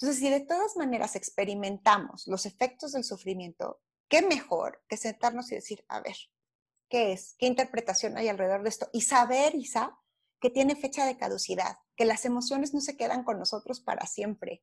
Entonces, si de todas maneras experimentamos los efectos del sufrimiento, ¿qué mejor que sentarnos y decir, a ver, ¿qué es? ¿Qué interpretación hay alrededor de esto? Y saber, Isa, que tiene fecha de caducidad, que las emociones no se quedan con nosotros para siempre.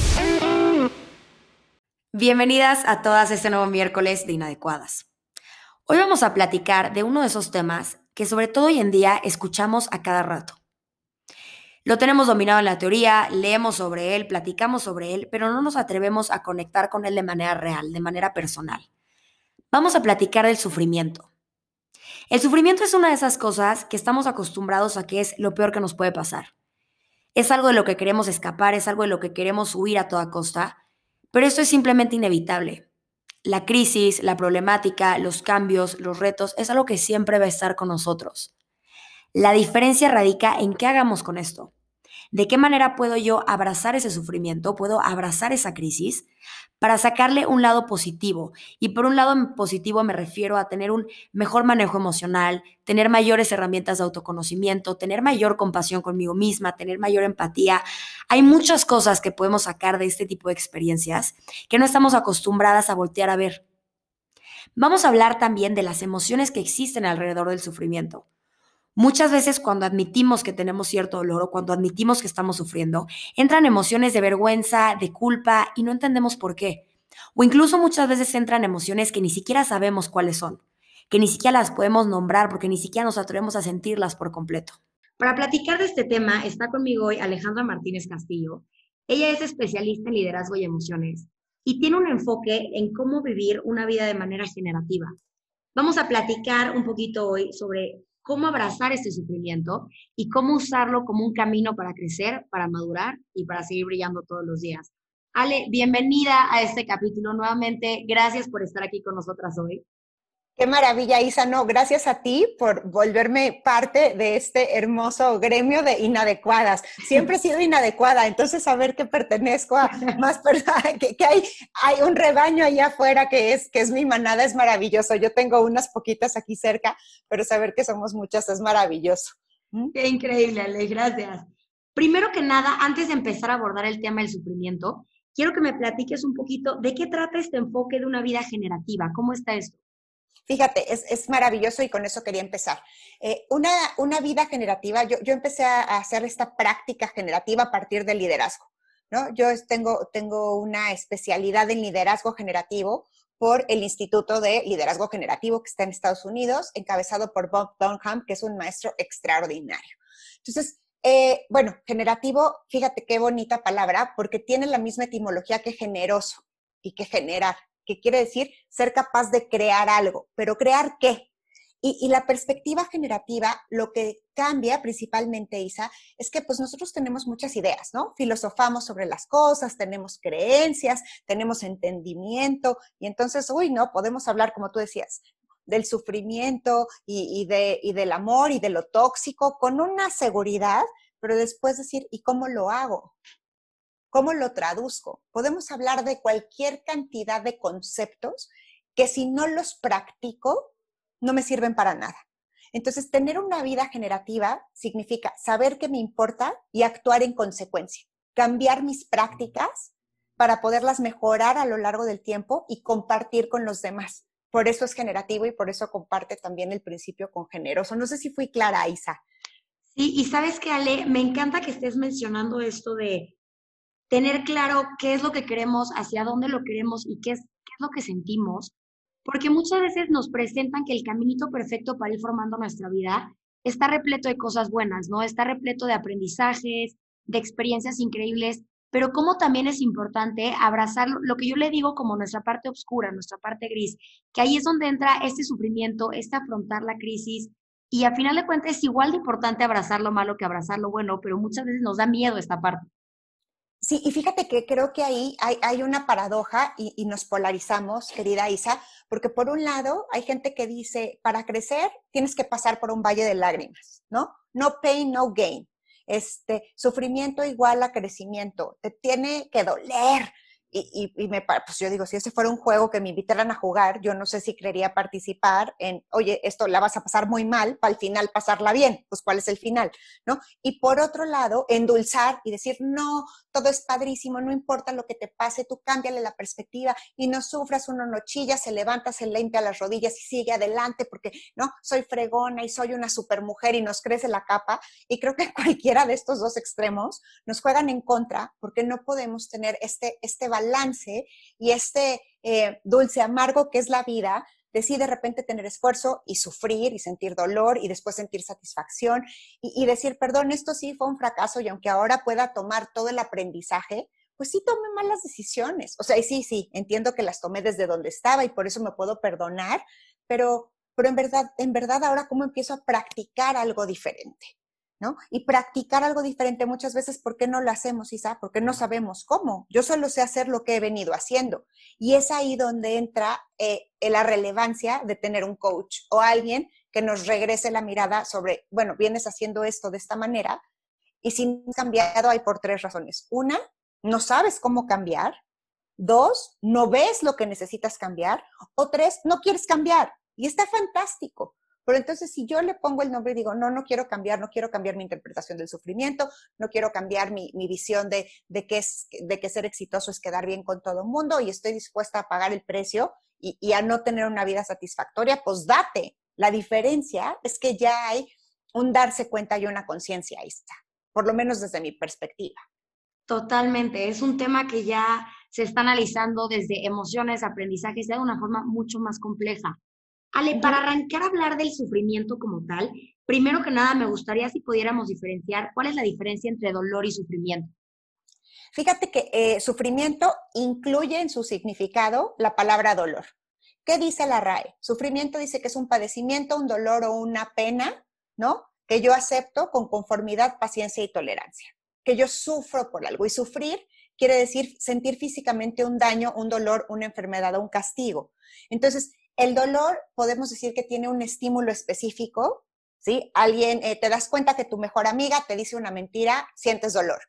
Bienvenidas a todas este nuevo miércoles de Inadecuadas. Hoy vamos a platicar de uno de esos temas que sobre todo hoy en día escuchamos a cada rato. Lo tenemos dominado en la teoría, leemos sobre él, platicamos sobre él, pero no nos atrevemos a conectar con él de manera real, de manera personal. Vamos a platicar del sufrimiento. El sufrimiento es una de esas cosas que estamos acostumbrados a que es lo peor que nos puede pasar. Es algo de lo que queremos escapar, es algo de lo que queremos huir a toda costa, pero esto es simplemente inevitable. La crisis, la problemática, los cambios, los retos, es algo que siempre va a estar con nosotros. La diferencia radica en qué hagamos con esto. ¿De qué manera puedo yo abrazar ese sufrimiento? ¿Puedo abrazar esa crisis para sacarle un lado positivo? Y por un lado positivo me refiero a tener un mejor manejo emocional, tener mayores herramientas de autoconocimiento, tener mayor compasión conmigo misma, tener mayor empatía. Hay muchas cosas que podemos sacar de este tipo de experiencias que no estamos acostumbradas a voltear a ver. Vamos a hablar también de las emociones que existen alrededor del sufrimiento. Muchas veces cuando admitimos que tenemos cierto dolor o cuando admitimos que estamos sufriendo, entran emociones de vergüenza, de culpa y no entendemos por qué. O incluso muchas veces entran emociones que ni siquiera sabemos cuáles son, que ni siquiera las podemos nombrar porque ni siquiera nos atrevemos a sentirlas por completo. Para platicar de este tema está conmigo hoy Alejandra Martínez Castillo. Ella es especialista en liderazgo y emociones y tiene un enfoque en cómo vivir una vida de manera generativa. Vamos a platicar un poquito hoy sobre cómo abrazar este sufrimiento y cómo usarlo como un camino para crecer, para madurar y para seguir brillando todos los días. Ale, bienvenida a este capítulo nuevamente. Gracias por estar aquí con nosotras hoy. Qué maravilla, Isa. No, gracias a ti por volverme parte de este hermoso gremio de inadecuadas. Siempre he sido inadecuada, entonces saber que pertenezco a más personas, que, hay, hay un rebaño allá afuera que es, que es mi manada es maravilloso. Yo tengo unas poquitas aquí cerca, pero saber que somos muchas es maravilloso. ¿Mm? Qué increíble, Ale, gracias. Primero que nada, antes de empezar a abordar el tema del sufrimiento, quiero que me platiques un poquito de qué trata este enfoque de una vida generativa. ¿Cómo está esto? Fíjate, es, maravilloso y con eso quería empezar. Eh, una, una, vida generativa, yo, yo, empecé a hacer esta práctica generativa a partir del liderazgo. ¿no? Yo tengo, tengo una especialidad en liderazgo generativo por el Instituto de Liderazgo Generativo que está en Estados Unidos, encabezado por Bob Dunham, que es un maestro extraordinario. Entonces, eh, bueno, generativo, fíjate qué bonita palabra, porque tiene la misma etimología que generoso y que generar que quiere decir ser capaz de crear algo, pero crear qué? Y, la perspectiva generativa, lo que cambia principalmente, Isa, es que pues nosotros tenemos muchas ideas, ¿no? Filosofamos sobre las cosas, tenemos creencias, tenemos entendimiento, y entonces, uy, no, podemos hablar, como tú decías, del sufrimiento y, de, y del amor y de lo tóxico con una seguridad, pero después decir, ¿y cómo lo hago? ¿Cómo lo traduzco? Podemos hablar de cualquier cantidad de conceptos que si no los practico, no me sirven para nada. Entonces, tener una vida generativa significa saber qué me importa y actuar en consecuencia, cambiar mis prácticas para poderlas mejorar a lo largo del tiempo y compartir con los demás. Por eso es generativo y por eso comparte también el principio con generoso. No sé si fui clara, Isa. Sí, y sabes que, Ale, me encanta que estés mencionando esto de tener claro qué es lo que queremos, hacia dónde lo queremos y qué es, qué lo que sentimos, porque muchas veces nos presentan que el caminito perfecto para ir formando nuestra vida está repleto de cosas buenas, ¿no? Está repleto de aprendizajes, de experiencias increíbles, pero como también es importante abrazar lo que yo le digo como nuestra parte oscura, nuestra parte gris, que ahí es donde entra este sufrimiento, este afrontar la crisis, y a final de cuentas es igual de importante abrazar lo malo que abrazar lo bueno, pero muchas veces nos da miedo esta parte. Sí, y fíjate que creo que ahí hay, una paradoja y, y, nos polarizamos, querida Isa, porque por un lado hay gente que dice, para crecer tienes que pasar por un valle de lágrimas, ¿no? No pain, no gain. Este, sufrimiento igual a crecimiento. Te tiene que doler, y, y, me, pues yo digo, si ese fuera un juego que me invitaran a jugar, yo no sé si quería participar en, oye, esto la vas a pasar muy mal, para al final pasarla bien, pues cuál es el final, ¿no? Y por otro lado, endulzar y decir, no, todo es padrísimo, no importa lo que te pase, tú cámbiale la perspectiva y no sufras, uno no chilla, se levanta, se limpia las rodillas y sigue adelante porque, ¿no? Soy fregona y soy una supermujer y nos crece la capa. Y creo que cualquiera de estos dos extremos nos juegan en contra porque no podemos tener este, este valor balance y este eh, dulce amargo que es la vida, decide de repente tener esfuerzo y sufrir y sentir dolor y después sentir satisfacción y, decir, perdón, esto sí fue un fracaso y aunque ahora pueda tomar todo el aprendizaje, pues sí tomé malas decisiones. O sea, sí, sí, entiendo que las tomé desde donde estaba y por eso me puedo perdonar, pero, pero en verdad, en verdad ahora cómo empiezo a practicar algo diferente. Y practicar algo diferente muchas veces, ¿por qué no lo hacemos, Isa? Porque no sabemos cómo. Yo solo sé hacer lo que he venido haciendo. Y es ahí donde entra eh, la relevancia de tener un coach o alguien que nos regrese la mirada sobre, bueno, vienes haciendo esto de esta manera y si has cambiado hay por tres razones. Una, no sabes cómo cambiar. Dos, no ves lo que necesitas cambiar. O tres, no quieres cambiar. Y está fantástico. Pero entonces, si yo le pongo el nombre y digo, no, no quiero cambiar, no quiero cambiar mi interpretación del sufrimiento, no quiero cambiar mi, visión de, que es, de que ser exitoso es quedar bien con todo el mundo y estoy dispuesta a pagar el precio y, a no tener una vida satisfactoria, pues date. La diferencia es que ya hay un darse cuenta y una conciencia ahí está, por lo menos desde mi perspectiva. Totalmente, es un tema que ya se está analizando desde emociones, aprendizajes, de una forma mucho más compleja. Ale, para arrancar a hablar del sufrimiento como tal, primero que nada me gustaría si pudiéramos diferenciar cuál es la diferencia entre dolor y sufrimiento. Fíjate que eh, sufrimiento incluye en su significado la palabra dolor. ¿Qué dice la RAE? Sufrimiento dice que es un padecimiento, un dolor o una pena, ¿no? Que yo acepto con conformidad, paciencia y tolerancia. Que yo sufro por algo. Y sufrir quiere decir sentir físicamente un daño, un dolor, una enfermedad o un castigo. Entonces, el dolor podemos decir que tiene un estímulo específico, ¿sí? Alguien, eh, te das cuenta que tu mejor amiga te dice una mentira, sientes dolor.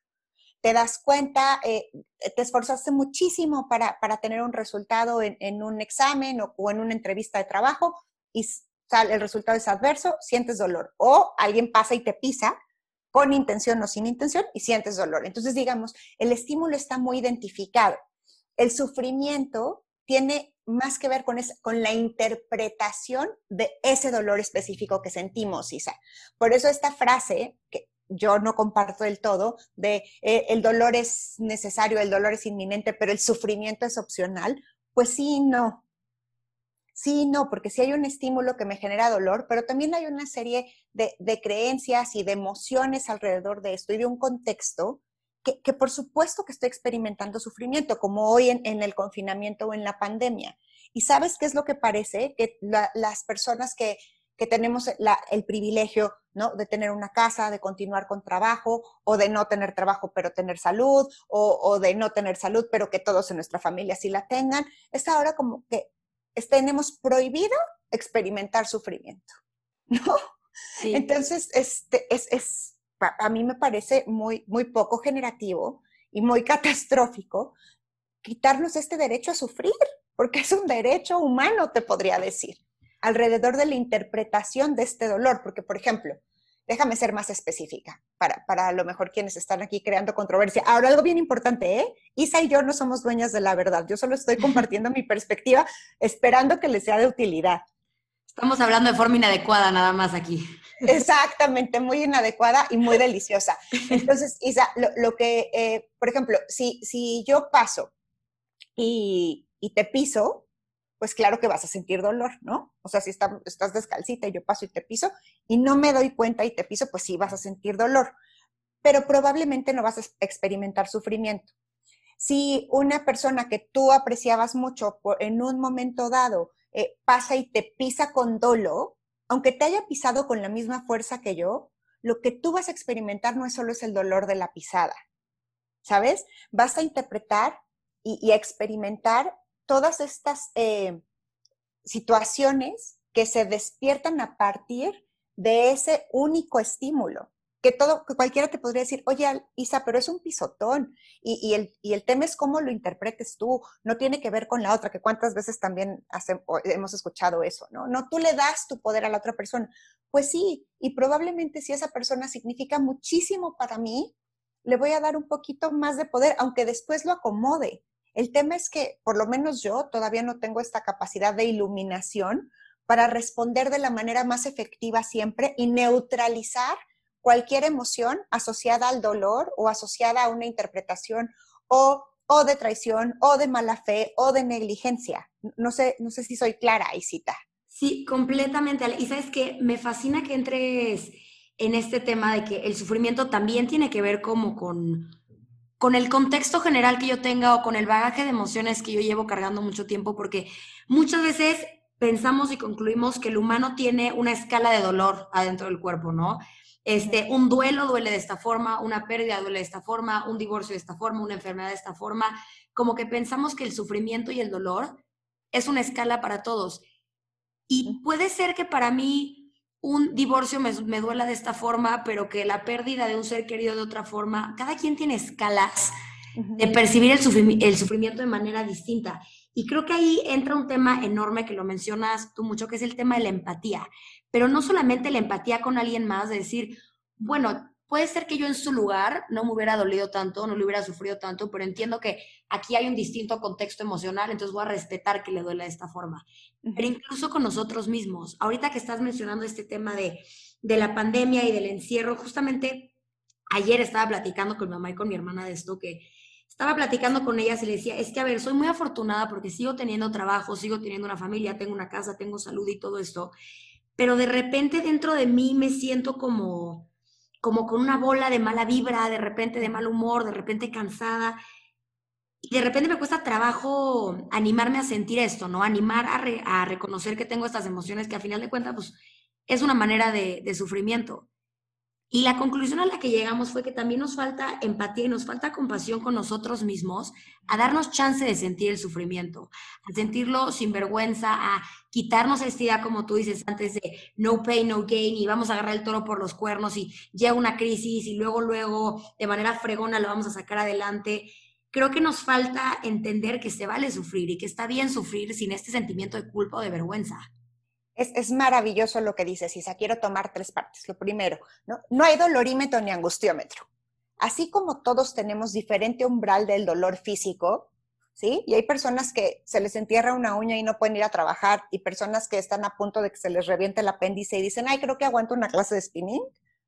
Te das cuenta, eh, te esforzaste muchísimo para, tener un resultado en, un examen o, en una entrevista de trabajo y el resultado es adverso, sientes dolor. O alguien pasa y te pisa con intención o sin intención y sientes dolor. Entonces, digamos, el estímulo está muy identificado. El sufrimiento tiene más que ver con, con la interpretación de ese dolor específico que sentimos, Isa. Por eso esta frase, que yo no comparto del todo, de eh, el dolor es necesario, el dolor es inminente, pero el sufrimiento es opcional, pues sí, no. Sí, no, porque sí hay un estímulo que me genera dolor, pero también hay una serie de, de creencias y de emociones alrededor de esto y de un contexto que, por supuesto que estoy experimentando sufrimiento, como hoy en, el confinamiento o en la pandemia. ¿Y sabes qué es lo que parece? Que las personas que, tenemos el privilegio ¿no? de tener una casa, de continuar con trabajo, o de no tener trabajo pero tener salud, o, de no tener salud pero que todos en nuestra familia sí la tengan, es ahora como que tenemos prohibido experimentar sufrimiento, ¿no? Entonces, este, es, es a mí me parece muy, muy poco generativo y muy catastrófico quitarnos este derecho a sufrir, porque es un derecho humano, te podría decir, alrededor de la interpretación de este dolor, porque, por ejemplo, déjame ser más específica, para, para a lo mejor quienes están aquí creando controversia. Ahora, algo bien importante, ¿eh? Isa y yo no somos dueñas de la verdad, yo solo estoy compartiendo mi perspectiva, esperando que les sea de utilidad. Estamos hablando de forma inadecuada nada más aquí. Exactamente, muy inadecuada y muy deliciosa. Entonces, Isa, lo, que, eh, por ejemplo, si, si yo paso y, te piso, pues claro que vas a sentir dolor, ¿no? O sea, si estás descalcita y yo paso y te piso y no me doy cuenta y te piso, pues sí vas a sentir dolor, pero probablemente no vas a experimentar sufrimiento. Si una persona que tú apreciabas mucho en un momento dado eh, pasa y te pisa con dolo, aunque te haya pisado con la misma fuerza que yo, lo que tú vas a experimentar no es solo es el dolor de la pisada, ¿sabes? Vas a interpretar y, experimentar todas estas eh, situaciones que se despiertan a partir de ese único estímulo. Que todo, que cualquiera te podría decir, oye, Isa, pero es un pisotón. Y, el, y el tema es cómo lo interpretes tú. No tiene que ver con la otra, que cuántas veces también hemos escuchado eso, ¿no? No, tú le das tu poder a la otra persona. Pues sí, y probablemente si esa persona significa muchísimo para mí, le voy a dar un poquito más de poder, aunque después lo acomode. El tema es que, por lo menos yo, todavía no tengo esta capacidad de iluminación para responder de la manera más efectiva siempre y neutralizar cualquier emoción asociada al dolor o asociada a una interpretación o, o de traición o de mala fe o de negligencia. No sé, no sé si soy clara, Isita. Sí, completamente. Y sabes que me fascina que entres en este tema de que el sufrimiento también tiene que ver como con, con el contexto general que yo tenga o con el bagaje de emociones que yo llevo cargando mucho tiempo, porque muchas veces pensamos y concluimos que el humano tiene una escala de dolor adentro del cuerpo, ¿no? Este, un duelo duele de esta forma, una pérdida duele de esta forma, un divorcio de esta forma, una enfermedad de esta forma, como que pensamos que el sufrimiento y el dolor es una escala para todos. Y puede ser que para mí un divorcio me, duela de esta forma, pero que la pérdida de un ser querido de otra forma, cada quien tiene escalas de percibir el, el sufrimiento de manera distinta. Y creo que ahí entra un tema enorme que lo mencionas tú mucho, que es el tema de la empatía. Pero no solamente la empatía con alguien más, de decir, bueno, Puede ser que yo en su lugar no me hubiera dolido tanto, no le hubiera sufrido tanto, pero entiendo que aquí hay un distinto contexto emocional, entonces voy a respetar que le duele de esta forma. Pero incluso con nosotros mismos, ahorita que estás mencionando este tema de, de la pandemia y del encierro, justamente ayer estaba platicando con mi mamá y con mi hermana de esto, que estaba platicando con ellas y le decía, es que a ver, soy muy afortunada porque sigo teniendo trabajo, sigo teniendo una familia, tengo una casa, tengo salud y todo esto, pero de repente dentro de mí me siento como como con una bola de mala vibra, de repente de mal humor, de repente cansada. Y de repente me cuesta trabajo animarme a sentir esto, ¿no? Animar a, reconocer que tengo estas emociones que a final de cuentas, pues, es una manera de, de sufrimiento. Y la conclusión a la que llegamos fue que también nos falta empatía y nos falta compasión con nosotros mismos, a darnos chance de sentir el sufrimiento, a sentirlo sin vergüenza, a quitarnos esta idea, como tú dices antes, de no pain, no gain, y vamos a agarrar el toro por los cuernos y llega una crisis y luego, luego, de manera fregona lo vamos a sacar adelante. Creo que nos falta entender que se vale sufrir y que está bien sufrir sin este sentimiento de culpa o de vergüenza. Es, maravilloso lo que dices, Isa. Quiero tomar tres partes. Lo primero, ¿no? no hay dolorímetro ni angustiómetro. Así como todos tenemos diferente umbral del dolor físico, ¿sí? Y hay personas que se les entierra una uña y no pueden ir a trabajar, y personas que están a punto de que se les reviente el apéndice y dicen, ay, creo que aguanto una clase de spinning,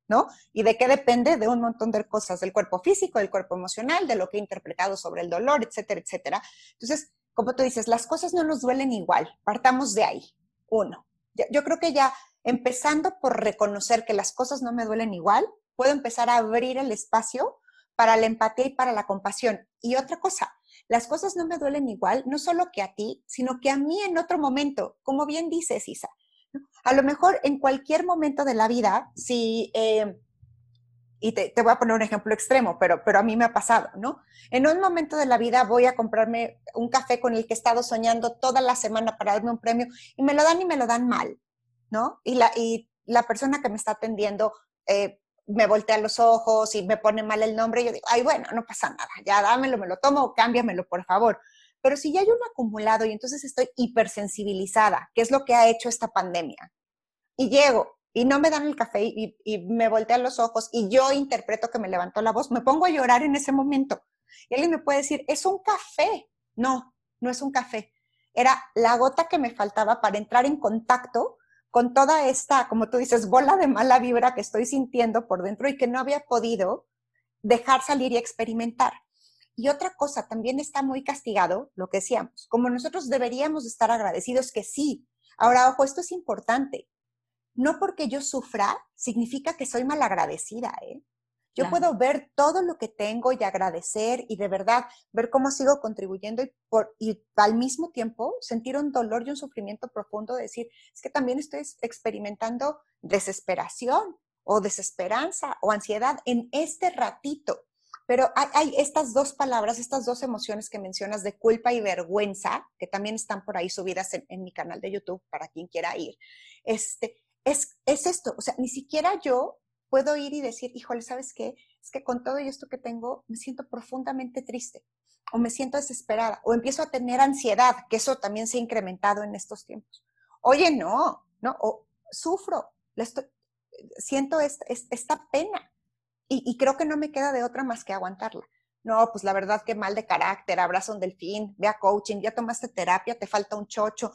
¿no? ¿Y de qué depende? De un montón de cosas, del cuerpo físico, del cuerpo emocional, de lo que he interpretado sobre el dolor, etcétera, etcétera. Entonces, como tú dices, las cosas no nos duelen igual. Partamos de ahí. Uno yo creo que ya empezando por reconocer que las cosas no me duelen igual, puedo empezar a abrir el espacio para la empatía y para la compasión. Y otra cosa, las cosas no me duelen igual, no solo que a ti, sino que a mí en otro momento, como bien dices, Isa. A lo mejor en cualquier momento de la vida, si, eh, y te, voy a poner un ejemplo extremo, pero, pero a mí me ha pasado, ¿no? En un momento de la vida voy a comprarme un café con el que he estado soñando toda la semana para darme un premio y me lo dan y me lo dan mal, ¿no? Y la, y la persona que me está atendiendo eh, me voltea los ojos y me pone mal el nombre y yo digo, ay, bueno, no pasa nada, ya dámelo, me lo tomo cámbiamelo, por favor. Pero si ya hay un acumulado y entonces estoy hipersensibilizada, que es lo que ha hecho esta pandemia, y llego y no me dan el café y, me voltean los ojos y yo interpreto que me levantó la voz, me pongo a llorar en ese momento. Y alguien me puede decir, es un café. No, no es un café. Era la gota que me faltaba para entrar en contacto con toda esta, como tú dices, bola de mala vibra que estoy sintiendo por dentro y que no había podido dejar salir y experimentar. Y otra cosa, también está muy castigado lo que decíamos, como nosotros deberíamos estar agradecidos que sí. Ahora, ojo, esto es importante no porque yo sufra significa que soy malagradecida, ¿eh? Yo puedo ver todo lo que tengo y agradecer y de verdad ver cómo sigo contribuyendo y, por, y al mismo tiempo sentir un dolor y un sufrimiento profundo, de decir, es que también estoy experimentando desesperación o desesperanza o ansiedad en este ratito. Pero hay, estas dos palabras, estas dos emociones que mencionas de culpa y vergüenza, que también están por ahí subidas en, mi canal de YouTube para quien quiera ir. Este, es, es esto, o sea, ni siquiera yo puedo ir y decir, híjole, ¿sabes qué? Es que con todo esto que tengo me siento profundamente triste o me siento desesperada o empiezo a tener ansiedad, que eso también se ha incrementado en estos tiempos. Oye, no, no, o sufro, siento esta, pena y, creo que no me queda de otra más que aguantarla. No, pues la verdad que mal de carácter, abraza un delfín, ve a coaching, ya tomaste terapia, te falta un chocho.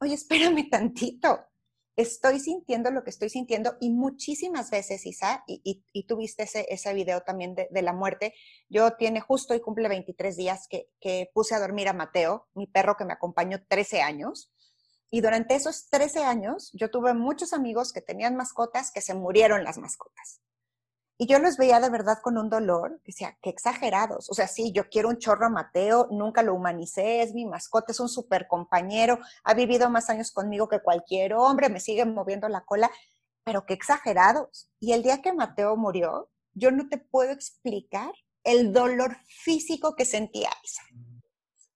Oye, espérame tantito. Estoy sintiendo lo que estoy sintiendo y muchísimas veces, Isa, y, y, tú viste ese, ese video también de, la muerte, yo tiene justo y cumple 23 días que, que puse a dormir a Mateo, mi perro que me acompañó 13 años, y durante esos 13 años yo tuve muchos amigos que tenían mascotas que se murieron las mascotas. Y yo los veía de verdad con un dolor, que decía, qué exagerados. O sea, sí, yo quiero un chorro a Mateo, nunca lo humanicé, es mi mascota, es un super compañero, ha vivido más años conmigo que cualquier hombre, me sigue moviendo la cola, pero qué exagerados. Y el día que Mateo murió, yo no te puedo explicar el dolor físico que sentía Isa.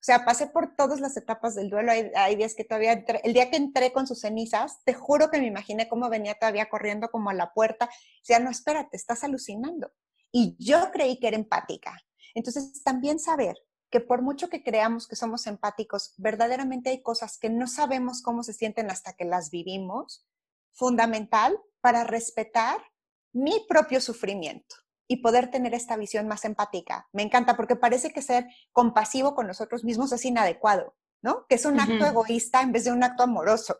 Sea, pasé por todas las etapas del duelo. Hay, días que todavía, el día que entré con sus cenizas, te juro que me imaginé cómo venía todavía corriendo como a la puerta. Decía, no, espérate, estás alucinando. Y yo creí que era empática. Entonces, también saber que por mucho que creamos que somos empáticos, verdaderamente hay cosas que no sabemos cómo se sienten hasta que las vivimos, fundamental para respetar mi propio sufrimiento y poder tener esta visión más empática. Me encanta porque parece que ser compasivo con nosotros mismos es inadecuado, ¿no? Que es un acto egoísta en vez de un acto amoroso.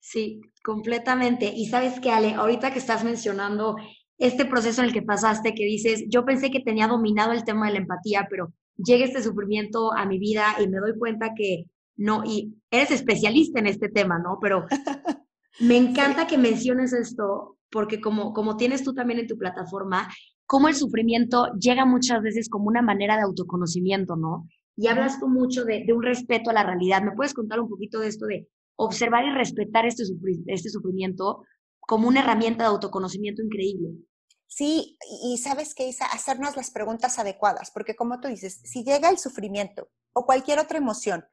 Sí, completamente. Y sabes qué, Ale, ahorita que estás mencionando este proceso en el que pasaste, que dices, yo pensé que tenía dominado el tema de la empatía, pero llega este sufrimiento a mi vida y me doy cuenta que no, y eres especialista en este tema, ¿no? Pero me encanta que menciones esto porque como, como tienes tú también en tu plataforma, cómo el sufrimiento llega muchas veces como una manera de autoconocimiento, ¿no? Y hablas tú mucho de, un respeto a la realidad. ¿Me puedes contar un poquito de esto de observar y respetar este, este sufrimiento como una herramienta de autoconocimiento increíble? Sí, y sabes qué, Isa, hacernos las preguntas adecuadas, porque como tú dices, si llega el sufrimiento o cualquier otra emoción,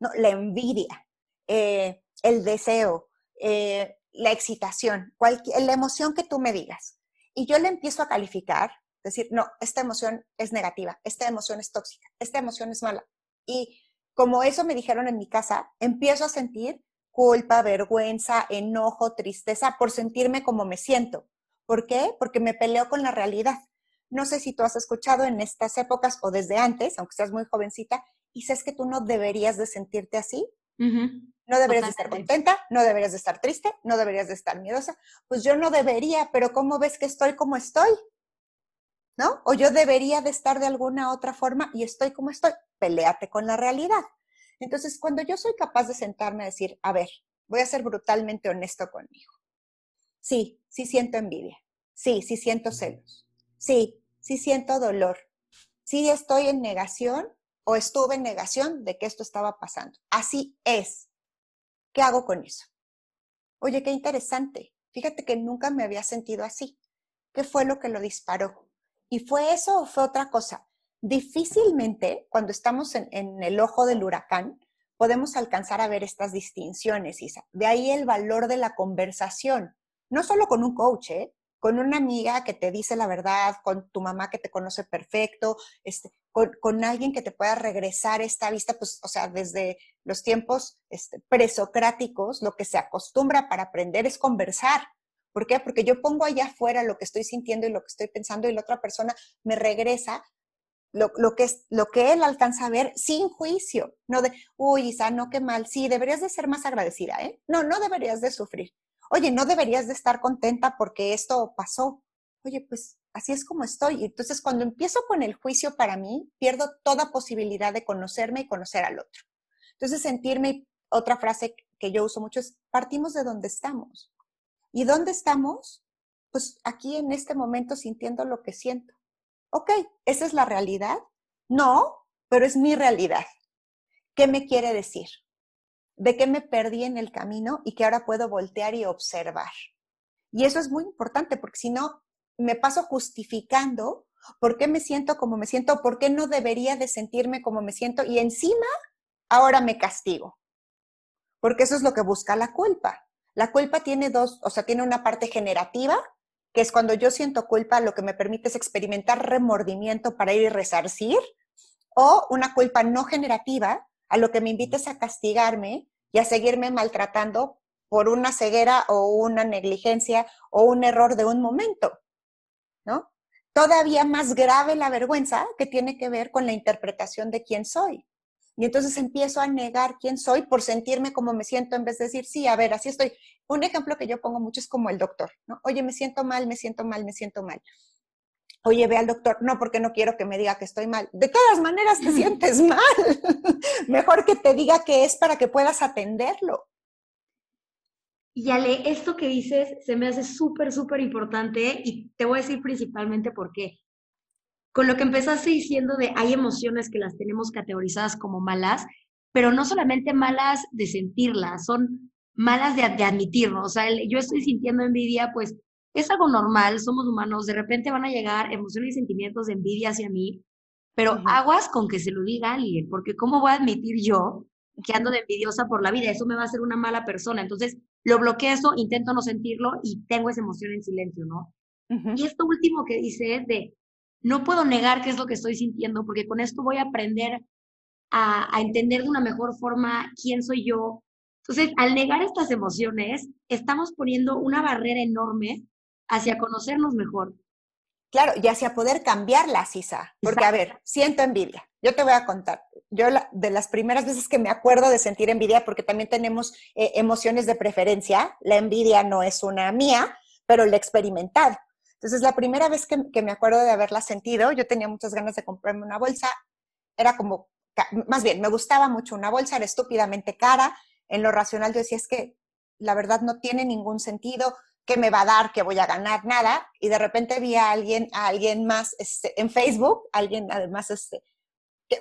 ¿no? la envidia, eh, el deseo, eh, la excitación, cualquier, la emoción que tú me digas, y yo le empiezo a calificar, decir, no, esta emoción es negativa, esta emoción es tóxica, esta emoción es mala. Y como eso me dijeron en mi casa, empiezo a sentir culpa, vergüenza, enojo, tristeza por sentirme como me siento. ¿Por qué? Porque me peleo con la realidad. No sé si tú has escuchado en estas épocas o desde antes, aunque seas muy jovencita, y sabes que tú no deberías de sentirte así. No deberías de estar contenta, no deberías de estar triste, no deberías de estar miedosa. Pues yo no debería, pero ¿cómo ves que estoy como estoy? ¿No? O yo debería de estar de alguna otra forma y estoy como estoy. Peléate con la realidad. Entonces, cuando yo soy capaz de sentarme a decir, a ver, voy a ser brutalmente honesto conmigo. Sí, sí siento envidia. Sí, sí siento celos. Sí, sí siento dolor. Sí estoy en negación o estuve en negación de que esto estaba pasando. Así es. ¿Qué hago con eso? Oye, qué interesante. Fíjate que nunca me había sentido así. ¿Qué fue lo que lo disparó? ¿Y fue eso o fue otra cosa? Difícilmente, cuando estamos en, el ojo del huracán, podemos alcanzar a ver estas distinciones, Isa. De ahí el valor de la conversación. No solo con un coach, ¿eh? Con una amiga que te dice la verdad, con tu mamá que te conoce perfecto, este, con, alguien que te pueda regresar esta vista, pues, o sea, desde los tiempos este, presocráticos, lo que se acostumbra para aprender es conversar. ¿Por qué? Porque yo pongo allá afuera lo que estoy sintiendo y lo que estoy pensando y la otra persona me regresa lo, que es, lo que él alcanza a ver sin juicio, no de, uy, Isa, no, qué mal, sí, deberías de ser más agradecida, ¿eh? No, no deberías de sufrir oye, no deberías de estar contenta porque esto pasó. Oye, pues así es como estoy. Entonces, cuando empiezo con el juicio para mí, pierdo toda posibilidad de conocerme y conocer al otro. Entonces, sentirme, otra frase que yo uso mucho es, partimos de donde estamos. ¿Y dónde estamos? Pues aquí en este momento sintiendo lo que siento. Ok, ¿esa es la realidad? No, pero es mi realidad. ¿Qué me quiere decir? De qué me perdí en el camino y que ahora puedo voltear y observar. Y eso es muy importante porque si no, me paso justificando ¿Por qué me siento como me siento? ¿Por qué no debería de sentirme como me siento? Y encima, ahora me castigo. Porque eso es lo que busca la culpa. La culpa tiene dos, o sea, tiene una parte generativa, que es cuando yo siento culpa, lo que me permite es experimentar remordimiento para ir y resarcir, o una culpa no generativa, a lo que me invites a castigarme y a seguirme maltratando por una ceguera o una negligencia o un error de un momento, ¿no? Todavía más grave la vergüenza que tiene que ver con la interpretación de quién soy. Y entonces empiezo a negar quién soy por sentirme como me siento en vez de decir, sí, a ver, así estoy. Un ejemplo que yo pongo mucho es como el doctor, ¿no? Oye, me siento mal, me siento mal, me siento mal. Oye, ve al doctor, no, porque no quiero que me diga que estoy mal. De todas maneras te sientes mal. Mejor que te diga que es para que puedas atenderlo. Y Ale, esto que dices se me hace súper, súper importante y te voy a decir principalmente por qué. Con lo que empezaste diciendo de hay emociones que las tenemos categorizadas como malas, pero no solamente malas de sentirlas, son malas de, de admitirnos. O sea, yo estoy sintiendo envidia, pues es algo normal, somos humanos, de repente van a llegar emociones y sentimientos de envidia hacia mí, pero aguas con que se lo diga alguien, porque ¿cómo voy a admitir yo que ando de envidiosa por la vida? Eso me va a hacer una mala persona. Entonces, lo bloqueo eso, intento no sentirlo y tengo esa emoción en silencio, ¿no? Y esto último que dice es de, no puedo negar qué es lo que estoy sintiendo, porque con esto voy a aprender a, a entender de una mejor forma quién soy yo. Entonces, al negar estas emociones, estamos poniendo una barrera enorme hacia conocernos mejor. Claro, y hacia poder cambiarla, Sisa. Porque, a ver, siento envidia. Yo te voy a contar. Yo de las primeras veces que me acuerdo de sentir envidia, porque también tenemos eh, emociones de preferencia, la envidia no es una mía, pero la he experimentado. Entonces, la primera vez que, que me acuerdo de haberla sentido, yo tenía muchas ganas de comprarme una bolsa. Era como, más bien, me gustaba mucho una bolsa, era estúpidamente cara. En lo racional yo decía, es que la verdad no tiene ningún sentido qué me va a dar, qué voy a ganar, nada. Y de repente vi a alguien, a alguien más este, en Facebook, alguien además este,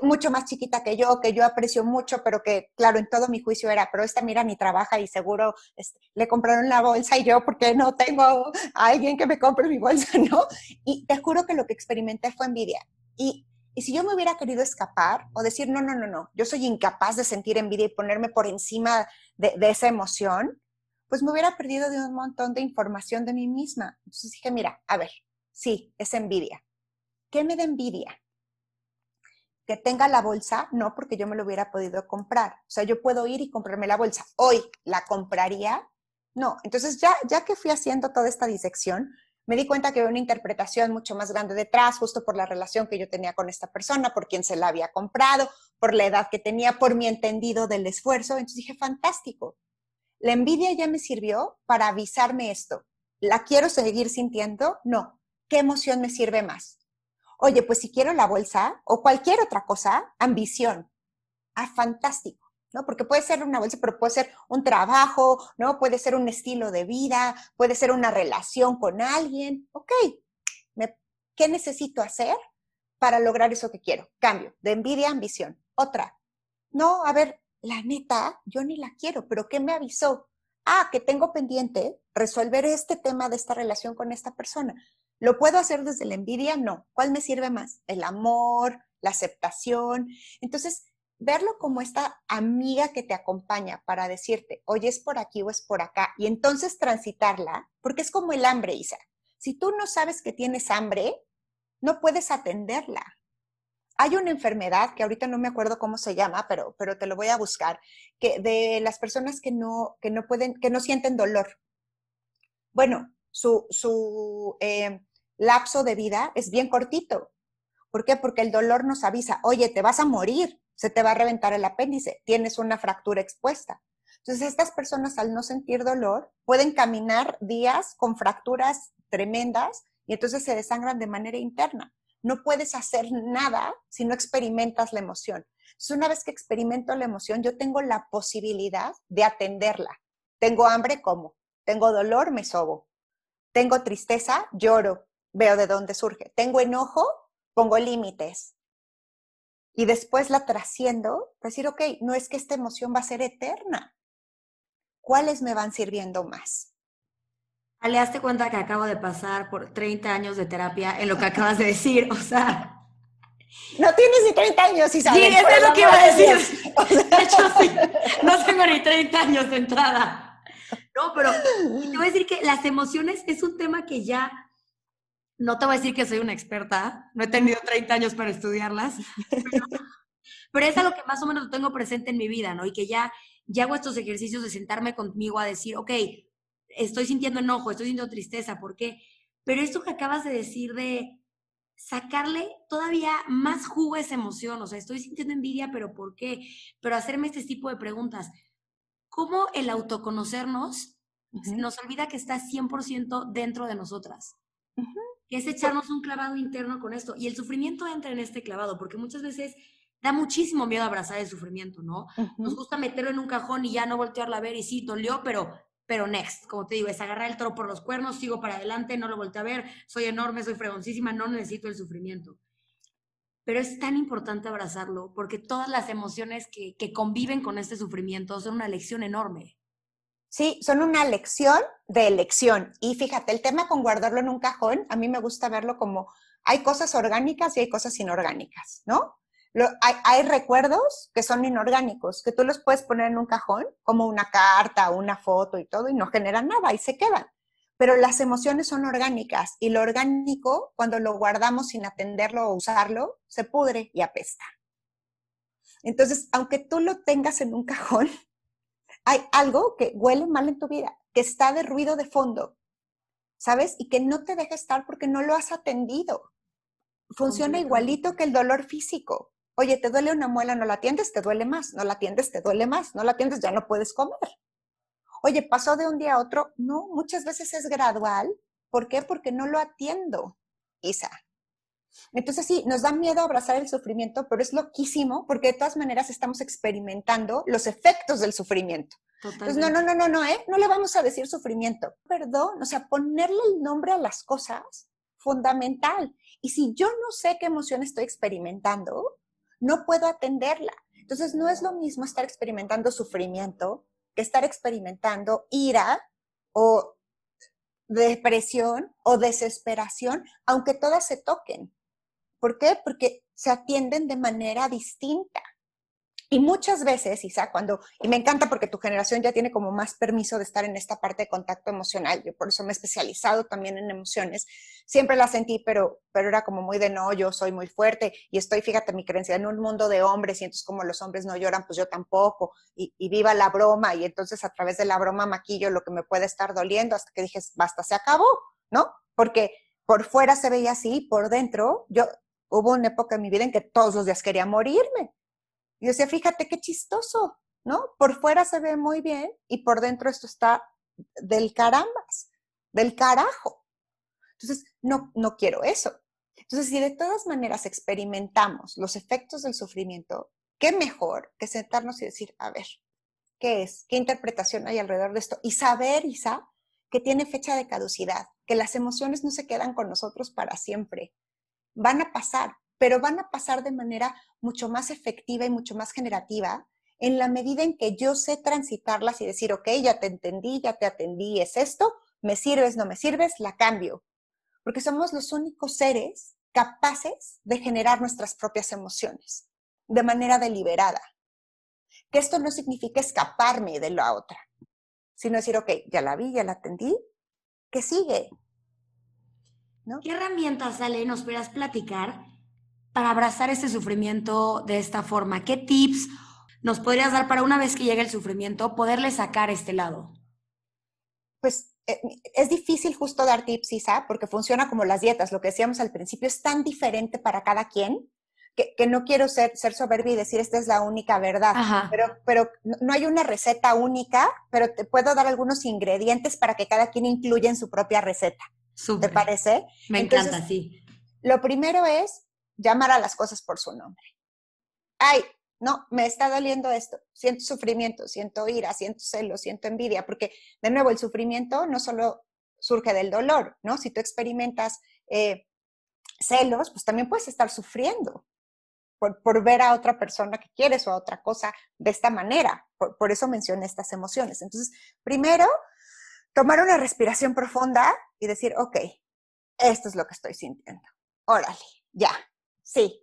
mucho más chiquita que yo, que yo aprecio mucho, pero que, claro, en todo mi juicio era, pero esta mira ni trabaja y seguro este, le compraron la bolsa y yo, porque no tengo a alguien que me compre mi bolsa, ¿no? Y te juro que lo que experimenté fue envidia. Y, y si yo me hubiera querido escapar o decir, no, no, no, no, yo soy incapaz de sentir envidia y ponerme por encima de esa emoción, pues me hubiera perdido de un montón de información de mí misma. Entonces dije, mira, a ver, sí, es envidia. ¿Qué me da envidia? Que tenga la bolsa, no porque yo me lo hubiera podido comprar. O sea, yo puedo ir y comprarme la bolsa. Hoy la compraría. No, entonces ya, ya que fui haciendo toda esta disección, me di cuenta que había una interpretación mucho más grande detrás, justo por la relación que yo tenía con esta persona, por quien se la había comprado, por la edad que tenía, por mi entendido del esfuerzo. Entonces dije, fantástico, la envidia ya me sirvió para avisarme esto. ¿La quiero seguir sintiendo? No. ¿Qué emoción me sirve más? Oye, pues si quiero la bolsa o cualquier otra cosa, ambición. Ah, fantástico, ¿no? Porque puede ser una bolsa, pero puede ser un trabajo, ¿no? Puede ser un estilo de vida, puede ser una relación con alguien. Ok, ¿qué necesito hacer para lograr eso que quiero? Cambio, de envidia a ambición. Otra, no, a ver, la neta, yo ni la quiero, pero ¿qué me avisó? Ah, que tengo pendiente resolver este tema de esta relación con esta persona. ¿Lo puedo hacer desde la envidia? No. ¿Cuál me sirve más? El amor, la aceptación. Entonces, verlo como esta amiga que te acompaña para decirte, oye, es por aquí o es por acá, y entonces transitarla, porque es como el hambre, Isa. Si tú no sabes que tienes hambre, no puedes atenderla. Hay una enfermedad que ahorita no me acuerdo cómo se llama, pero, pero te lo voy a buscar, que de las personas que no, que no pueden, que no sienten dolor. Bueno, su, su eh, lapso de vida es bien cortito. ¿Por qué? Porque el dolor nos avisa, oye, te vas a morir, se te va a reventar el apéndice, tienes una fractura expuesta. Entonces, estas personas al no sentir dolor pueden caminar días con fracturas tremendas y entonces se desangran de manera interna no puedes hacer nada si no experimentas la emoción. Entonces, una vez que experimento la emoción, yo tengo la posibilidad de atenderla. Tengo hambre, como. Tengo dolor, me sobo. Tengo tristeza, lloro, veo de dónde surge. Tengo enojo, pongo límites. Y después la trasciendo, decir, ok, no es que esta emoción va a ser eterna. ¿Cuáles me van sirviendo más? Ale, hazte cuenta que acabo de pasar por 30 años de terapia en lo que acabas de decir, o sea... No tienes ni 30 años, Isabel. Sí, eso es lo que iba a decir. De hecho, sí, no tengo ni 30 años de entrada. No, pero te voy a decir que las emociones es un tema que ya, no te voy a decir que soy una experta, no he tenido 30 años para estudiarlas, pero, pero es algo que más o menos tengo presente en mi vida, ¿no? Y que ya, ya hago estos ejercicios de sentarme conmigo a decir, ok, estoy sintiendo enojo, estoy sintiendo tristeza, ¿por qué? Pero esto que acabas de decir de sacarle todavía más jugo a esa emoción, o sea, estoy sintiendo envidia, pero ¿por qué? Pero hacerme este tipo de preguntas. ¿Cómo el autoconocernos nos olvida que está 100% dentro de nosotras? Que es echarnos un clavado interno con esto. Y el sufrimiento entra en este clavado, porque muchas veces da muchísimo miedo abrazar el sufrimiento, ¿no? Nos gusta meterlo en un cajón y ya no voltearlo a ver y sí, dolió, pero pero next, como te digo, es agarrar el toro por los cuernos, sigo para adelante, no lo volteo a ver, soy enorme, soy fregoncísima, no necesito el sufrimiento. Pero es tan importante abrazarlo porque todas las emociones que, que conviven con este sufrimiento son una lección enorme. Sí, son una lección de elección. Y fíjate, el tema con guardarlo en un cajón, a mí me gusta verlo como hay cosas orgánicas y hay cosas inorgánicas, ¿no? Hay, recuerdos que son inorgánicos, que tú los puedes poner en un cajón, como una carta, una foto y todo, y no generan nada y se quedan. Pero las emociones son orgánicas y lo orgánico, cuando lo guardamos sin atenderlo o usarlo, se pudre y apesta. Entonces, aunque tú lo tengas en un cajón, hay algo que huele mal en tu vida, que está de ruido de fondo, ¿sabes? Y que no te deja estar porque no lo has atendido. Funciona igualito que el dolor físico. Oye, ¿te duele una muela? No la atiendes, te duele más. No la atiendes, te duele más. No la atiendes, ya no puedes comer. Oye, ¿pasó de un día a otro? No, muchas veces es gradual. ¿Por qué? Porque no lo atiendo, Isa. Entonces sí, nos da miedo abrazar el sufrimiento, pero es loquísimo porque de todas maneras estamos experimentando los efectos del sufrimiento. Entonces, no, no, no, no, no, ¿eh? No le vamos a decir sufrimiento. Perdón, o sea, ponerle el nombre a las cosas, fundamental. Y si yo no sé qué emoción estoy experimentando, no puedo atenderla. Entonces, no es lo mismo estar experimentando sufrimiento que estar experimentando ira o depresión o desesperación, aunque todas se toquen. ¿Por qué? Porque se atienden de manera distinta. Y muchas veces, Isa, cuando, y me encanta porque tu generación ya tiene como más permiso de estar en esta parte de contacto emocional, yo por eso me he especializado también en emociones, siempre la sentí, pero, pero era como muy de no, yo soy muy fuerte y estoy, fíjate, mi creencia en un mundo de hombres y entonces como los hombres no lloran, pues yo tampoco, y, y viva la broma y entonces a través de la broma maquillo lo que me puede estar doliendo hasta que dije, basta, se acabó, ¿no? Porque por fuera se veía así, por dentro, yo, hubo una época en mi vida en que todos los días quería morirme y yo decía, fíjate qué chistoso, ¿no? Por fuera se ve muy bien y por dentro esto está del carambas, del carajo. Entonces, no, no quiero eso. Entonces, si de todas maneras experimentamos los efectos del sufrimiento, qué mejor que sentarnos y decir, a ver, ¿qué es? ¿Qué interpretación hay alrededor de esto? Y saber, Isa, que tiene fecha de caducidad, que las emociones no se quedan con nosotros para siempre. Van a pasar, pero van a pasar de manera mucho más efectiva y mucho más generativa en la medida en que yo sé transitarlas y decir, ok, ya te entendí, ya te atendí, es esto, me sirves, no me sirves, la cambio. Porque somos los únicos seres capaces de generar nuestras propias emociones de manera deliberada. Que esto no significa escaparme de la otra, sino decir, ok, ya la vi, ya la atendí, ¿qué sigue? ¿Qué herramientas, Ale, nos podrías platicar para abrazar este sufrimiento de esta forma? ¿Qué tips nos podrías dar para una vez que llegue el sufrimiento poderle sacar este lado? Pues eh, es difícil justo dar tips, Isa, porque funciona como las dietas. Lo que decíamos al principio es tan diferente para cada quien que, no quiero ser, ser soberbia y decir esta es la única verdad. Pero, pero no hay una receta única, pero te puedo dar algunos ingredientes para que cada quien incluya en su propia receta. ¿Te parece? Me encanta, sí. Lo primero es llamar a las cosas por su nombre. Ay, no, me está doliendo esto, siento sufrimiento, siento ira, siento celo, siento envidia, porque de nuevo el sufrimiento no solo surge del dolor, ¿no? Si tú experimentas eh, celos, pues también puedes estar sufriendo por, por, ver a otra persona que quieres o a otra cosa de esta manera. Por, por eso mencioné estas emociones. Entonces, primero, tomar una respiración profunda y decir, ok, esto es lo que estoy sintiendo. Órale, ya, sí,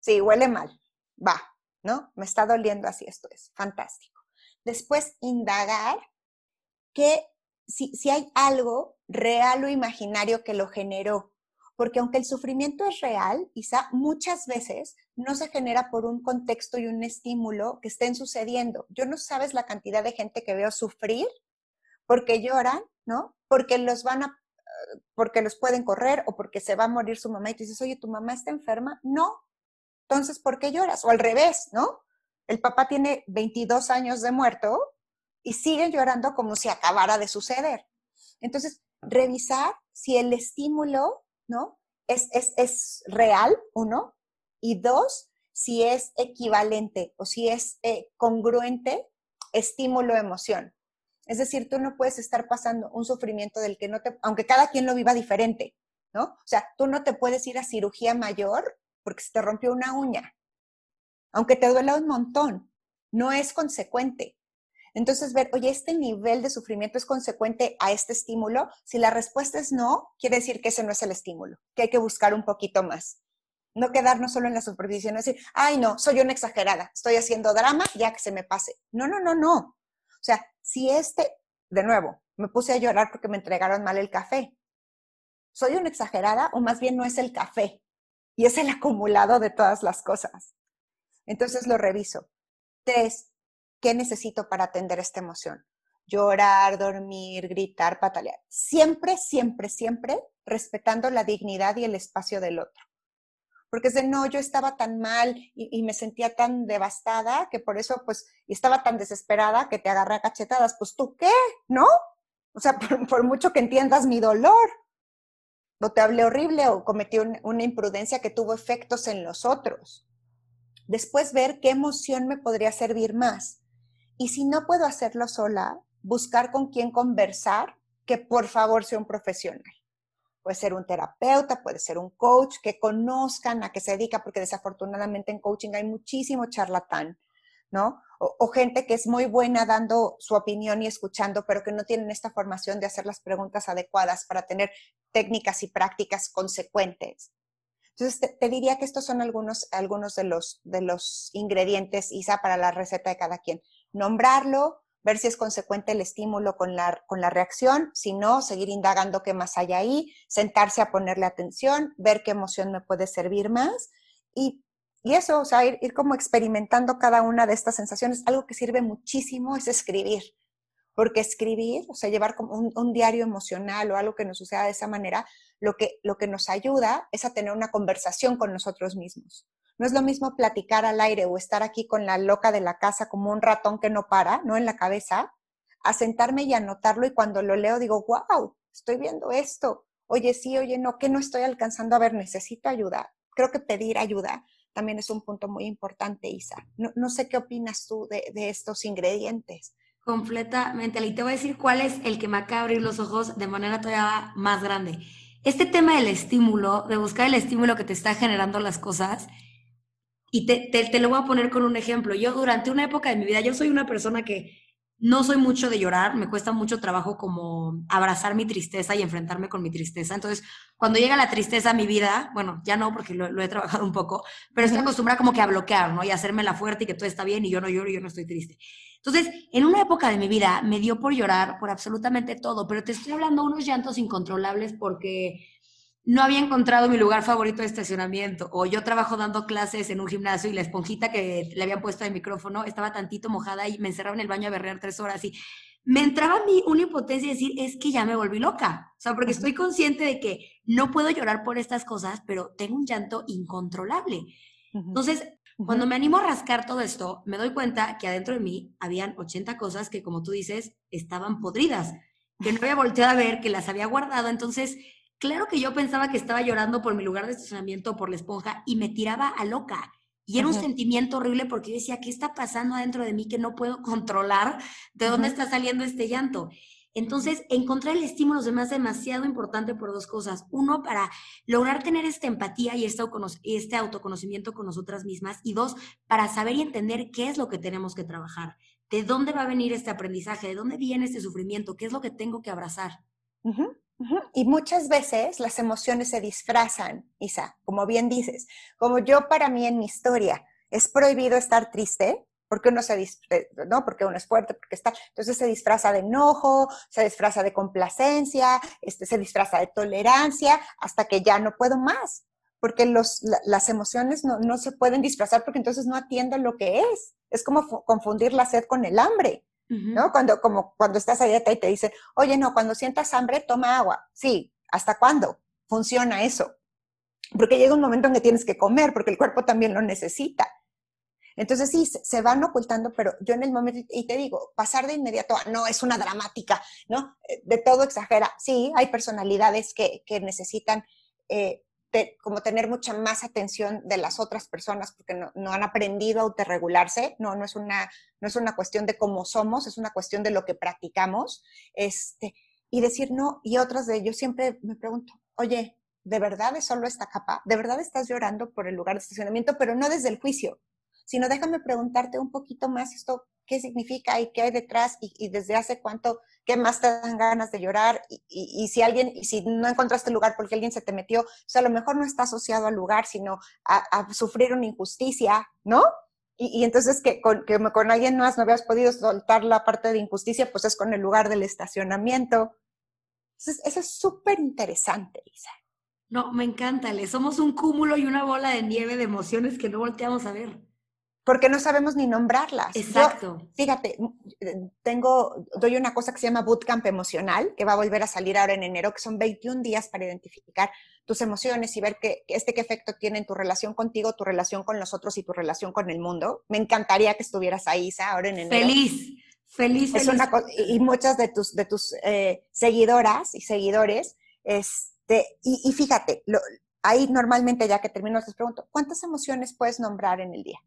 sí, huele mal, va, ¿no? Me está doliendo así, esto es fantástico. Después, indagar que si, si hay algo real o imaginario que lo generó, porque aunque el sufrimiento es real, quizá muchas veces no se genera por un contexto y un estímulo que estén sucediendo. Yo no sabes la cantidad de gente que veo sufrir porque lloran, ¿no? Porque los van a porque los pueden correr o porque se va a morir su mamá y tú dices, oye, ¿tu mamá está enferma? No. Entonces, ¿por qué lloras? O al revés, ¿no? El papá tiene 22 años de muerto y sigue llorando como si acabara de suceder. Entonces, revisar si el estímulo ¿no? Es, es, real, uno, y dos, si es equivalente o si es eh, congruente estímulo-emoción. Es decir, tú no puedes estar pasando un sufrimiento del que no te, aunque cada quien lo viva diferente, ¿no? O sea, tú no te puedes ir a cirugía mayor porque se te rompió una uña, aunque te duela un montón, no es consecuente. Entonces, ver, oye, este nivel de sufrimiento es consecuente a este estímulo. Si la respuesta es no, quiere decir que ese no es el estímulo, que hay que buscar un poquito más. No quedarnos solo en la superficie, no decir, ay, no, soy una exagerada, estoy haciendo drama, ya que se me pase. No, no, no, no. O sea, si este, de nuevo, me puse a llorar porque me entregaron mal el café, ¿soy una exagerada o más bien no es el café? Y es el acumulado de todas las cosas. Entonces lo reviso. Tres, ¿Qué necesito para atender esta emoción? Llorar, dormir, gritar, patalear. Siempre, siempre, siempre respetando la dignidad y el espacio del otro. Porque es de, no, yo estaba tan mal y, me sentía tan devastada que por eso, pues, y estaba tan desesperada que te agarré a cachetadas. Pues tú qué, ¿no? O sea, por, mucho que entiendas mi dolor. O te hablé horrible o cometí una imprudencia que tuvo efectos en los otros. Después ver qué emoción me podría servir más y si no puedo hacerlo sola, buscar con quién conversar, que por favor sea un profesional. Puede ser un terapeuta, puede ser un coach, que conozcan a qué se dedica, porque desafortunadamente en coaching hay muchísimo charlatán, ¿no? O, gente que es muy buena dando su opinión y escuchando, pero que no tienen esta formación de hacer las preguntas adecuadas para tener técnicas y prácticas consecuentes. Entonces, te, diría que estos son algunos, algunos de, los, de los ingredientes, Isa, para la receta de cada quien nombrarlo, ver si es consecuente el estímulo con la, con la reacción, si no, seguir indagando qué más hay ahí, sentarse a ponerle atención, ver qué emoción me puede servir más y, eso, o sea, ir, como experimentando cada una de estas sensaciones. Algo que sirve muchísimo es escribir, porque escribir, o sea, llevar como un, un, diario emocional o algo que nos suceda de esa manera, lo que, lo que nos ayuda es a tener una conversación con nosotros mismos. No es lo mismo platicar al aire o estar aquí con la loca de la casa como un ratón que no para, ¿no? En la cabeza, a sentarme y anotarlo y cuando lo leo digo, wow, estoy viendo esto. Oye, sí, oye, no, que no estoy alcanzando a ver, necesito ayuda. Creo que pedir ayuda también es un punto muy importante, Isa. No, sé qué opinas tú de, estos ingredientes. Completamente. Y te voy a decir cuál es el que me acaba de abrir los ojos de manera todavía más grande. Este tema del estímulo, de buscar el estímulo que te está generando las cosas, y te, te, lo voy a poner con un ejemplo. Yo durante una época de mi vida, yo soy una persona que no soy mucho de llorar, me cuesta mucho trabajo como abrazar mi tristeza y enfrentarme con mi tristeza. Entonces, cuando llega la tristeza a mi vida, bueno, ya no porque lo, he trabajado un poco, pero estoy acostumbrada como que a bloquear, ¿no? Y hacerme la fuerte y que todo está bien y yo no lloro y yo no estoy triste. Entonces, en una época de mi vida me dio por llorar por absolutamente todo, pero te estoy hablando unos llantos incontrolables porque no había encontrado mi lugar favorito de estacionamiento, o yo trabajo dando clases en un gimnasio y la esponjita que le habían puesto de micrófono estaba tantito mojada y me encerraba en el baño a berrear tres horas y me entraba a mí una impotencia de decir, es que ya me volví loca, o sea, porque estoy consciente de que no puedo llorar por estas cosas, pero tengo un llanto incontrolable. Entonces, cuando me animo a rascar todo esto, me doy cuenta que adentro de mí habían 80 cosas que, como tú dices, estaban podridas, que no había volteado a ver, que las había guardado, entonces Claro que yo pensaba que estaba llorando por mi lugar de estacionamiento, por la esponja, y me tiraba a loca. Y era un sentimiento horrible porque yo decía, ¿qué está pasando adentro de mí que no puedo controlar? ¿De dónde está saliendo este llanto? Entonces, encontrar el estímulo se me hace demasiado importante por dos cosas. Uno, para lograr tener esta empatía y este, este autoconocimiento con nosotras mismas. Y dos, para saber y entender qué es lo que tenemos que trabajar. ¿De dónde va a venir este aprendizaje? ¿De dónde viene este sufrimiento? ¿Qué es lo que tengo que abrazar? Y muchas veces las emociones se disfrazan, Isa, como bien dices. Como yo para mí en mi historia es prohibido estar triste, porque uno se eh, ¿no? Porque uno es fuerte, porque está, entonces se disfraza de enojo, se disfraza de complacencia, este, se disfraza de tolerancia, hasta que ya no puedo más, porque los, las emociones no, no, se pueden disfrazar porque entonces no atienden lo que es. Es como confundir la sed con el hambre. ¿No? Cuando, como cuando estás a dieta y te dicen, oye, no, cuando sientas hambre, toma agua. Sí, ¿hasta cuándo funciona eso? Porque llega un momento en que tienes que comer, porque el cuerpo también lo necesita. Entonces sí, se van ocultando, pero yo en el momento, y te digo, pasar de inmediato no es una dramática, ¿no? Eh, de todo exagera. Sí, hay personalidades que, que necesitan eh, como tener mucha más atención de las otras personas porque no, han aprendido a autorregularse, no, no, es una, no es una cuestión de cómo somos, es una cuestión de lo que practicamos, este, y decir no, y otras de ellos siempre me pregunto, oye, ¿de verdad es solo esta capa? ¿De verdad estás llorando por el lugar de estacionamiento? Pero no desde el juicio, sino déjame preguntarte un poquito más esto, qué significa y qué hay detrás y, desde hace cuánto, qué más te dan ganas de llorar y, si alguien, y si no encontraste lugar porque alguien se te metió, o sea, a lo mejor no está asociado al lugar, sino a, sufrir una injusticia, ¿no? Y, entonces que con, que con alguien más no habías podido soltar la parte de injusticia, pues es con el lugar del estacionamiento. Entonces, eso es súper interesante, Isa. No, me encanta, le somos un cúmulo y una bola de nieve de emociones que no volteamos a ver porque no sabemos ni nombrarlas. Exacto. fíjate, tengo, doy una cosa que se llama bootcamp emocional, que va a volver a salir ahora en enero, que son 21 días para identificar tus emociones y ver que, este qué efecto tiene en tu relación contigo, tu relación con los otros y tu relación con el mundo. Me encantaría que estuvieras ahí, Isa, ahora en enero. Feliz, feliz, es Una y muchas de tus, de tus eh, seguidoras y seguidores, este, y, fíjate, ahí normalmente ya que termino te pregunto, ¿cuántas emociones puedes nombrar en el día?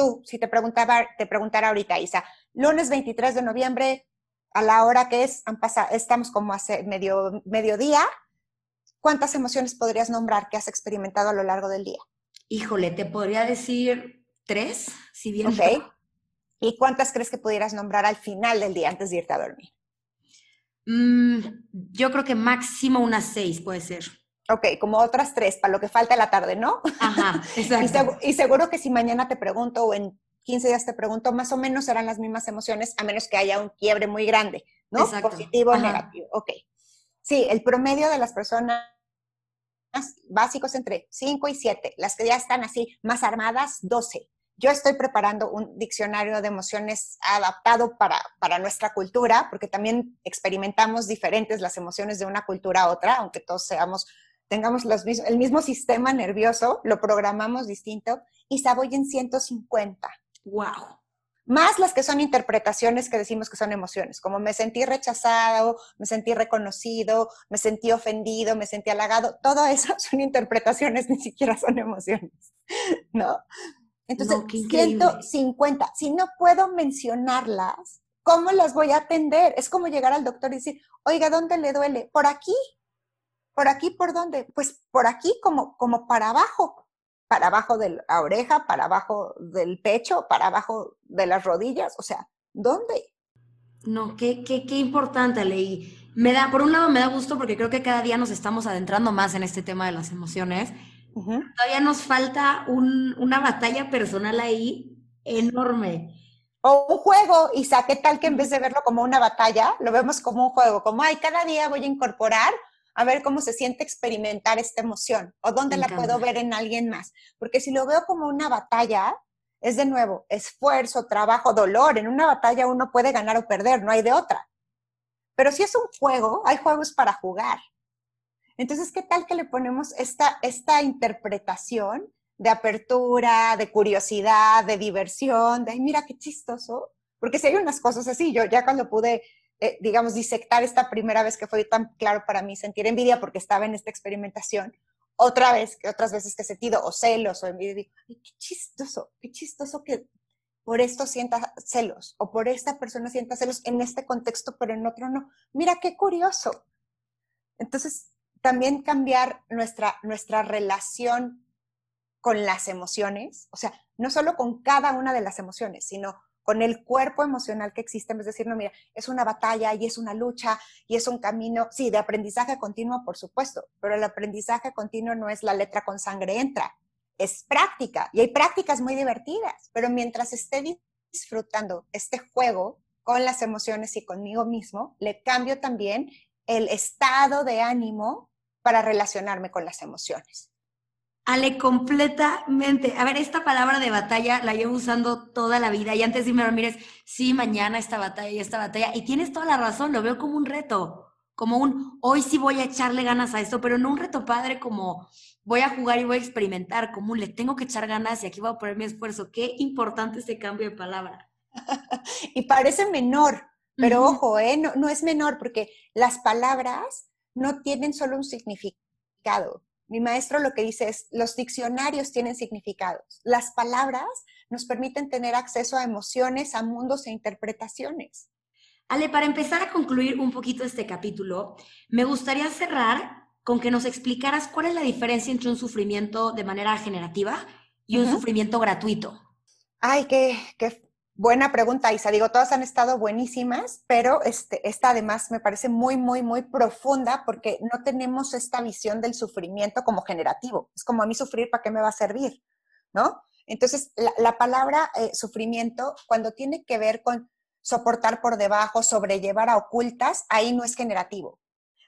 Tú, si te preguntaba, te preguntara ahorita, Isa, lunes 23 de noviembre, a la hora que es, han pasado, estamos como hace medio, mediodía, ¿cuántas emociones podrías nombrar que has experimentado a lo largo del día? Híjole, te podría decir tres, si bien. ¿Y cuántas crees que pudieras nombrar al final del día antes de irte a dormir? Mm, yo creo que máximo unas seis puede ser. Ok, como otras tres, para lo que falta la tarde, ¿no? Ajá, exacto. y, seguro que si mañana te pregunto o en 15 días te pregunto, más o menos serán las mismas emociones, a menos que haya un quiebre muy grande, ¿no? Positivo o negativo. Ok. Sí, el promedio de las personas básicos entre 5 y 7, las que ya están así más armadas, 12. Yo estoy preparando un diccionario de emociones adaptado para, para nuestra cultura, porque también experimentamos diferentes las emociones de una cultura a otra, aunque todos seamos tengamos los el mismo sistema nervioso, lo programamos distinto y voy en 150. ¡Wow! Más las que son interpretaciones que decimos que son emociones, como me sentí rechazado, me sentí reconocido, me sentí ofendido, me sentí halagado, todo eso son interpretaciones, ni siquiera son emociones, ¿no? Entonces, 150, si no puedo mencionarlas, ¿cómo las voy a atender? Es como llegar al doctor y decir, oiga, ¿dónde le duele? Por aquí, ¿Por aquí por dónde? Pues por aquí como, como para abajo, para abajo de la oreja, para abajo del pecho, para abajo de las rodillas, o sea, ¿dónde? No, qué, qué, qué importante, Leí. Me da, por un lado me da gusto porque creo que cada día nos estamos adentrando más en este tema de las emociones. Todavía nos falta un, una batalla personal ahí enorme. O un juego, Isa, ¿qué tal que en vez de verlo como una batalla, lo vemos como un juego? Como, ay, cada día voy a incorporar a ver cómo se siente experimentar esta emoción o dónde la puedo ver en alguien más. Porque si lo veo como una batalla, es de nuevo esfuerzo, trabajo, dolor. En una batalla uno puede ganar o perder, no hay de otra. Pero si es un juego, hay juegos para jugar. Entonces, ¿qué tal que le ponemos esta, esta interpretación de apertura, de curiosidad, de diversión, de, ay, mira qué chistoso? Porque si hay unas cosas así, yo ya cuando pude eh, digamos, disectar esta primera vez que fue tan claro para mí sentir envidia porque estaba en esta experimentación, otra vez, que otras veces que he sentido o celos o envidia, digo, ay, qué chistoso, qué chistoso que por esto sienta celos o por esta persona sienta celos en este contexto, pero en otro no. Mira qué curioso. Entonces, también cambiar nuestra, nuestra relación con las emociones, o sea, no solo con cada una de las emociones, sino con el cuerpo emocional que existe, es decir, no, mira, es una batalla y es una lucha y es un camino, sí, de aprendizaje continuo, por supuesto, pero el aprendizaje continuo no es la letra con sangre entra, es práctica y hay prácticas muy divertidas, pero mientras esté disfrutando este juego con las emociones y conmigo mismo, le cambio también el estado de ánimo para relacionarme con las emociones. Ale, completamente. A ver, esta palabra de batalla la llevo usando toda la vida y antes de irme mires, sí, mañana esta batalla y esta batalla. Y tienes toda la razón, lo veo como un reto, como un hoy sí voy a echarle ganas a esto, pero no un reto padre como voy a jugar y voy a experimentar, como le tengo que echar ganas y aquí voy a poner mi esfuerzo. Qué importante este cambio de palabra. y parece menor, pero ojo, ¿eh? no, no es menor porque las palabras no tienen solo un significado mi maestro lo que dice es, los diccionarios tienen significados. Las palabras nos permiten tener acceso a emociones, a mundos e interpretaciones. Ale, para empezar a concluir un poquito este capítulo, me gustaría cerrar con que nos explicaras cuál es la diferencia entre un sufrimiento de manera generativa y un sufrimiento gratuito. Ay, qué, qué, Buena pregunta, Isa. Digo, todas han estado buenísimas, pero este, esta además me parece muy, muy, muy profunda porque no tenemos esta visión del sufrimiento como generativo. Es como a mí sufrir, ¿para qué me va a servir? ¿No? Entonces, la, palabra eh, sufrimiento, cuando tiene que ver con soportar por debajo, sobrellevar a ocultas, ahí no es generativo.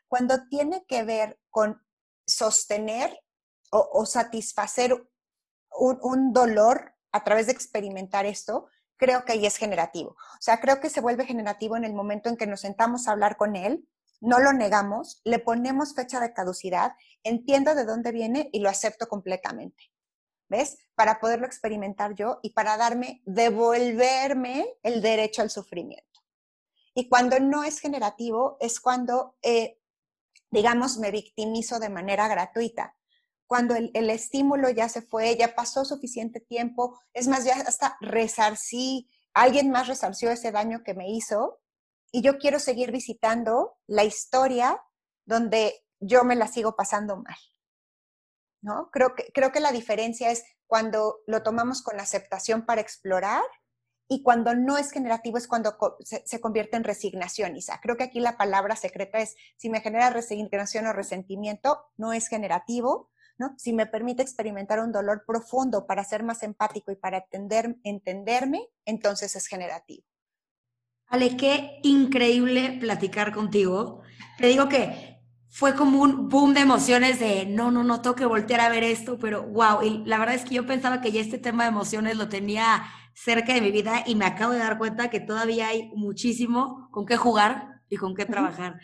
Cuando tiene que ver con sostener o, satisfacer un, un dolor a través de experimentar esto, creo que ahí es generativo. O sea, creo que se vuelve generativo en el momento en que nos sentamos a hablar con él, no lo negamos, le ponemos fecha de caducidad, entiendo de dónde viene y lo acepto completamente. ¿Ves? Para poderlo experimentar yo y para darme, devolverme el derecho al sufrimiento. Y cuando no es generativo es cuando, eh, digamos, me victimizo de manera gratuita cuando el, estímulo ya se fue, ya pasó suficiente tiempo, es más, ya hasta resarcí, alguien más resarció ese daño que me hizo y yo quiero seguir visitando la historia donde yo me la sigo pasando mal. ¿No? Creo que, creo que la diferencia es cuando lo tomamos con aceptación para explorar y cuando no es generativo es cuando se, se, convierte en resignación, Isa. Creo que aquí la palabra secreta es, si me genera resignación o resentimiento, no es generativo, si me permite experimentar un dolor profundo para ser más empático y para entender, entenderme, entonces es generativo. Ale, qué increíble platicar contigo. Te digo que fue como un boom de emociones de no, no, no, tengo que voltear a ver esto, pero wow, y la verdad es que yo pensaba que ya este tema de emociones lo tenía cerca de mi vida y me acabo de dar cuenta que todavía hay muchísimo con qué jugar y con qué trabajar.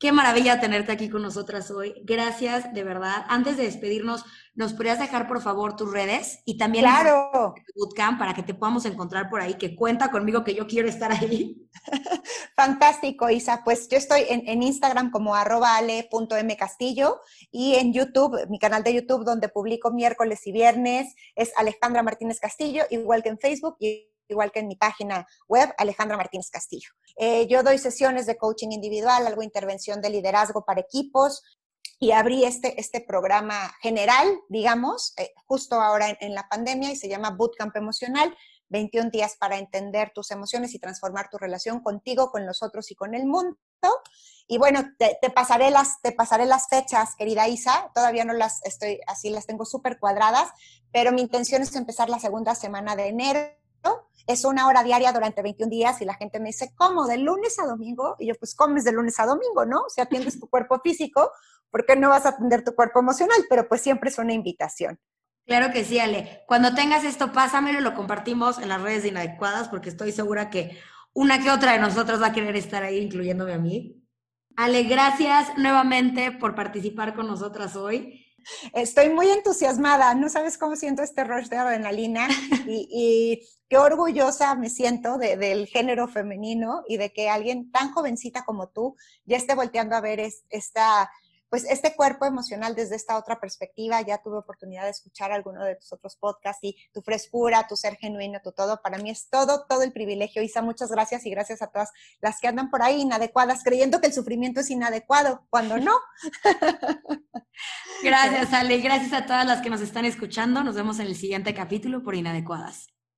Qué maravilla tenerte aquí con nosotras hoy. Gracias, de verdad. Antes de despedirnos, ¿nos podrías dejar por favor tus redes y también claro. Bootcamp para que te podamos encontrar por ahí, que cuenta conmigo que yo quiero estar ahí? Fantástico, Isa. Pues yo estoy en, Instagram como arroba ale.mcastillo y en YouTube, mi canal de YouTube donde publico miércoles y viernes es Alejandra Martínez Castillo, igual que en Facebook y igual que en mi página web, Alejandra Martínez Castillo. Eh, yo doy sesiones de coaching individual, algo intervención de liderazgo para equipos y abrí este, este programa general, digamos, eh, justo ahora en, la pandemia y se llama Bootcamp Emocional. 21 días para entender tus emociones y transformar tu relación contigo, con los otros y con el mundo. Y bueno, te, pasaré, las, te pasaré las fechas, querida Isa. Todavía no las estoy, así las tengo súper cuadradas, pero mi intención es empezar la segunda semana de enero es una hora diaria durante 21 días y la gente me dice, ¿cómo? ¿De lunes a domingo? Y yo, pues comes de lunes a domingo, ¿no? Si atiendes tu cuerpo físico, ¿por qué no vas a atender tu cuerpo emocional? Pero pues siempre es una invitación. Claro que sí, Ale. Cuando tengas esto, pásamelo, lo compartimos en las redes inadecuadas porque estoy segura que una que otra de nosotros va a querer estar ahí, incluyéndome a mí. Ale, gracias nuevamente por participar con nosotras hoy. Estoy muy entusiasmada, no sabes cómo siento este rush de adrenalina y, qué orgullosa me siento del género femenino y de que alguien tan jovencita como tú ya esté volteando a ver esta pues este cuerpo emocional desde esta otra perspectiva. Ya tuve oportunidad de escuchar alguno de tus otros podcasts y tu frescura, tu ser genuino, tu todo. Para mí es todo, todo el privilegio. Isa, muchas gracias y gracias a todas las que andan por ahí inadecuadas, creyendo que el sufrimiento es inadecuado, cuando no. Gracias, Ale. Gracias a todas las que nos están escuchando. Nos vemos en el siguiente capítulo por Inadecuadas.